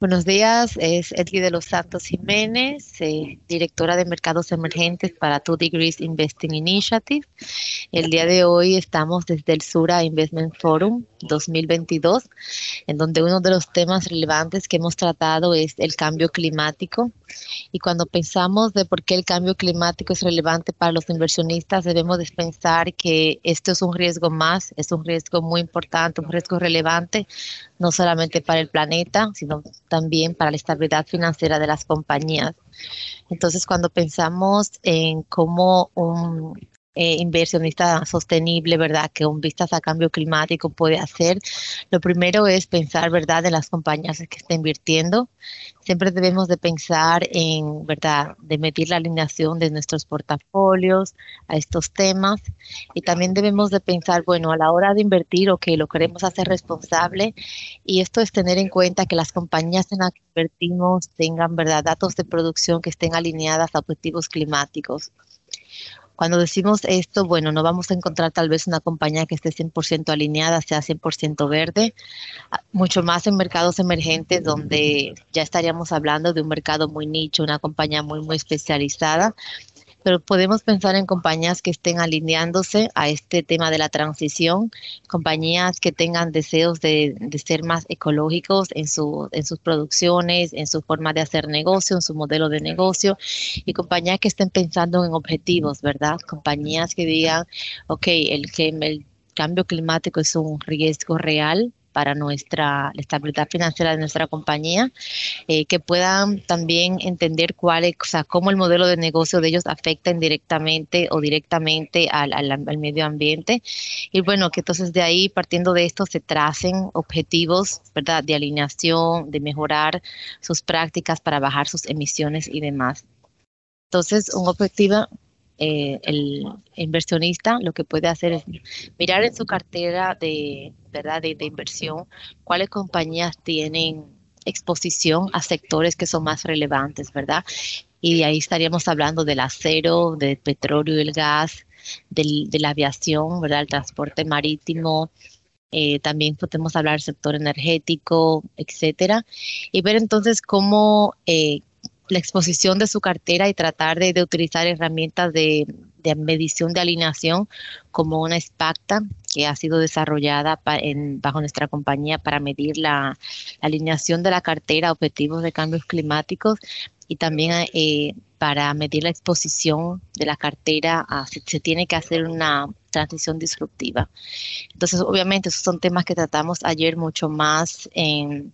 Buenos días, es Edgy de los Santos Jiménez, eh, directora de Mercados Emergentes para Two Degrees Investing Initiative. El día de hoy estamos desde el Sura Investment Forum 2022, en donde uno de los temas relevantes que hemos tratado es el cambio climático. Y cuando pensamos de por qué el cambio climático es relevante para los inversionistas, debemos pensar que esto es un riesgo más, es un riesgo muy importante, un riesgo relevante, no solamente para el planeta, sino también para la estabilidad financiera de las compañías. Entonces, cuando pensamos en cómo un eh, inversionista sostenible, ¿verdad? Que un vistas a cambio climático puede hacer. Lo primero es pensar, ¿verdad? En las compañías que está invirtiendo. Siempre debemos de pensar en, ¿verdad? De medir la alineación de nuestros portafolios a estos temas. Y también debemos de pensar, bueno, a la hora de invertir, o que lo queremos hacer responsable. Y esto es tener en cuenta que las compañías en las que invertimos tengan, ¿verdad? Datos de producción que estén alineadas a objetivos climáticos. Cuando decimos esto, bueno, no vamos a encontrar tal vez una compañía que esté 100% alineada, sea 100% verde, mucho más en mercados emergentes donde ya estaríamos hablando de un mercado muy nicho, una compañía muy, muy especializada pero podemos pensar en compañías que estén alineándose a este tema de la transición, compañías que tengan deseos de, ser más ecológicos en, su, en sus producciones, en su forma de hacer negocio, en su modelo de negocio, y compañías que estén pensando en objetivos, ¿verdad? Compañías que digan, ok, el, el cambio climático es un riesgo real, para nuestra estabilidad financiera de nuestra compañía, eh, que puedan también entender cuál es, o sea, cómo el modelo de negocio de ellos afecta indirectamente o directamente al, al, medio ambiente. Y bueno, que entonces de ahí, partiendo de esto, se tracen objetivos, ¿verdad?, de alineación, de mejorar sus prácticas para bajar sus emisiones y demás. Entonces, un objetivo eh, el inversionista lo que puede hacer es mirar en su cartera de, ¿verdad? de, inversión cuáles compañías tienen exposición a sectores que son más relevantes, ¿verdad? Y ahí estaríamos hablando del acero, del petróleo y el gas, del, de la aviación, ¿verdad? El transporte marítimo, eh, también podemos hablar del sector energético, etcétera, y ver entonces cómo, eh, la exposición de su cartera y tratar de, utilizar herramientas de, medición de alineación como una SPACTA que ha sido desarrollada bajo nuestra compañía para medir la, alineación de la cartera a objetivos de cambios climáticos y también eh, para medir la exposición de la cartera a si se tiene que hacer una transición disruptiva. Entonces, obviamente, esos son temas que tratamos ayer mucho más en,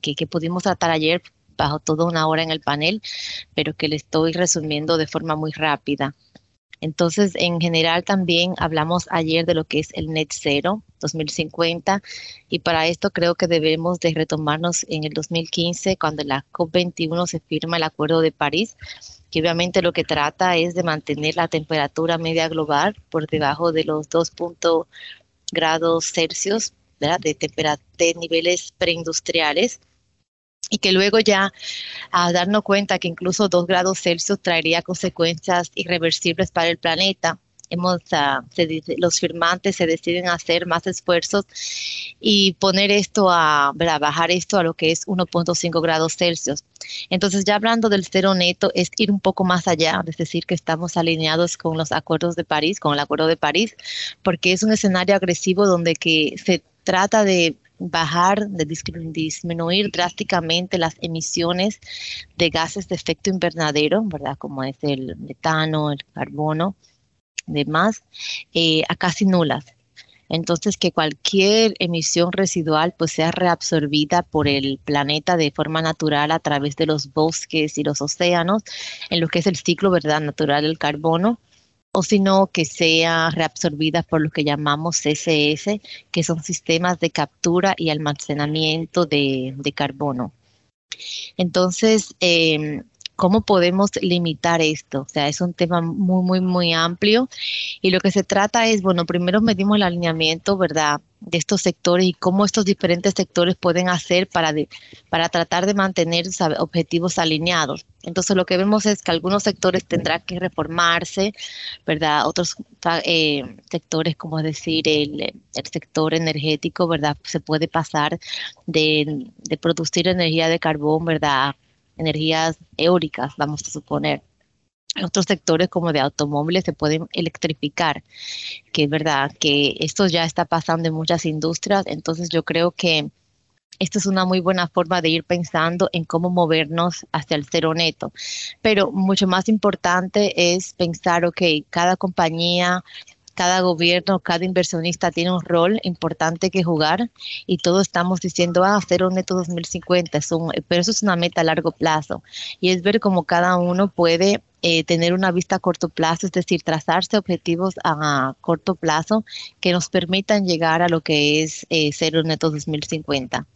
que, que pudimos tratar ayer bajo toda una hora en el panel, pero que le estoy resumiendo de forma muy rápida. Entonces, en general también hablamos ayer de lo que es el net zero 2050 y para esto creo que debemos de retomarnos en el 2015 cuando la COP21 se firma el Acuerdo de París, que obviamente lo que trata es de mantener la temperatura media global por debajo de los 2 grados Celsius de, de niveles preindustriales y que luego ya a darnos cuenta que incluso dos grados Celsius traería consecuencias irreversibles para el planeta. Hemos, ah, los firmantes se deciden a hacer más esfuerzos y poner esto a, bajar esto a lo que es 1.5 grados Celsius. Entonces ya hablando del cero neto es ir un poco más allá, es decir, que estamos alineados con los acuerdos de París, con el acuerdo de París, porque es un escenario agresivo donde que se trata de bajar, de disminuir drásticamente las emisiones de gases de efecto invernadero, ¿verdad? Como es el metano, el carbono, demás, eh, a casi nulas. Entonces, que cualquier emisión residual pues sea reabsorbida por el planeta de forma natural a través de los bosques y los océanos, en lo que es el ciclo, ¿verdad?, natural del carbono o sino que sea reabsorbida por lo que llamamos CCS, que son sistemas de captura y almacenamiento de, carbono. Entonces, em, ¿cómo podemos limitar esto? O sea, es un tema muy, muy, muy amplio y lo que se trata es, bueno, primero medimos el alineamiento, ¿verdad? De estos sectores y cómo estos diferentes sectores pueden hacer para, para tratar de mantener objetivos alineados. Entonces lo que vemos es que algunos sectores tendrán que reformarse, ¿verdad? Otros eh, sectores, como decir, el, el, sector energético, ¿verdad? Se puede pasar de, de producir energía de carbón, ¿verdad? Energías eólicas, vamos a suponer otros sectores como de automóviles se pueden electrificar, que es verdad que esto ya está pasando en muchas industrias, entonces yo creo que esto es una muy buena forma de ir pensando en cómo movernos hacia el cero neto. Pero mucho más importante es pensar, ok, cada compañía cada gobierno, cada inversionista tiene un rol importante que jugar y todos estamos diciendo, ah, cero neto 2050, es pero eso es una meta a largo plazo y es ver cómo cada uno puede eh, tener una vista a corto plazo, es decir, trazarse objetivos a corto plazo que nos permitan llegar a lo que es eh, cero neto 2050.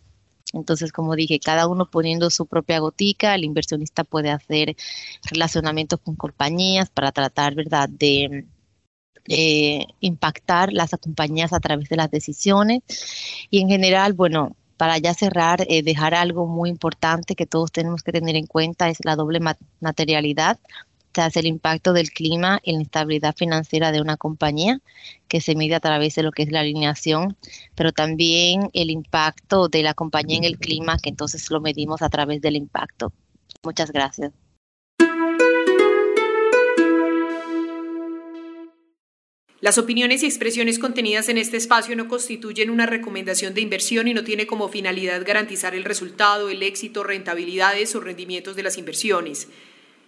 Entonces, como dije, cada uno poniendo su propia gotica, el inversionista puede hacer relacionamientos con compañías para tratar, ¿verdad?, de eh, impactar las compañías a través de las decisiones. Y en general, bueno, para ya cerrar, eh, dejar algo muy importante que todos tenemos que tener en cuenta es la doble materialidad, es el impacto del clima y la instabilidad financiera de una compañía que se mide a través de lo que es la alineación, pero también el impacto de la compañía en el clima, que entonces lo medimos a través del impacto. Muchas gracias. Las opiniones y expresiones contenidas en este espacio no constituyen una recomendación de inversión y no tiene como finalidad garantizar el resultado, el éxito, rentabilidades o rendimientos de las inversiones.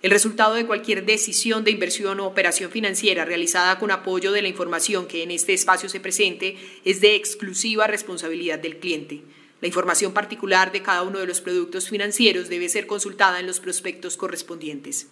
El resultado de cualquier decisión de inversión o operación financiera realizada con apoyo de la información que en este espacio se presente es de exclusiva responsabilidad del cliente. La información particular de cada uno de los productos financieros debe ser consultada en los prospectos correspondientes.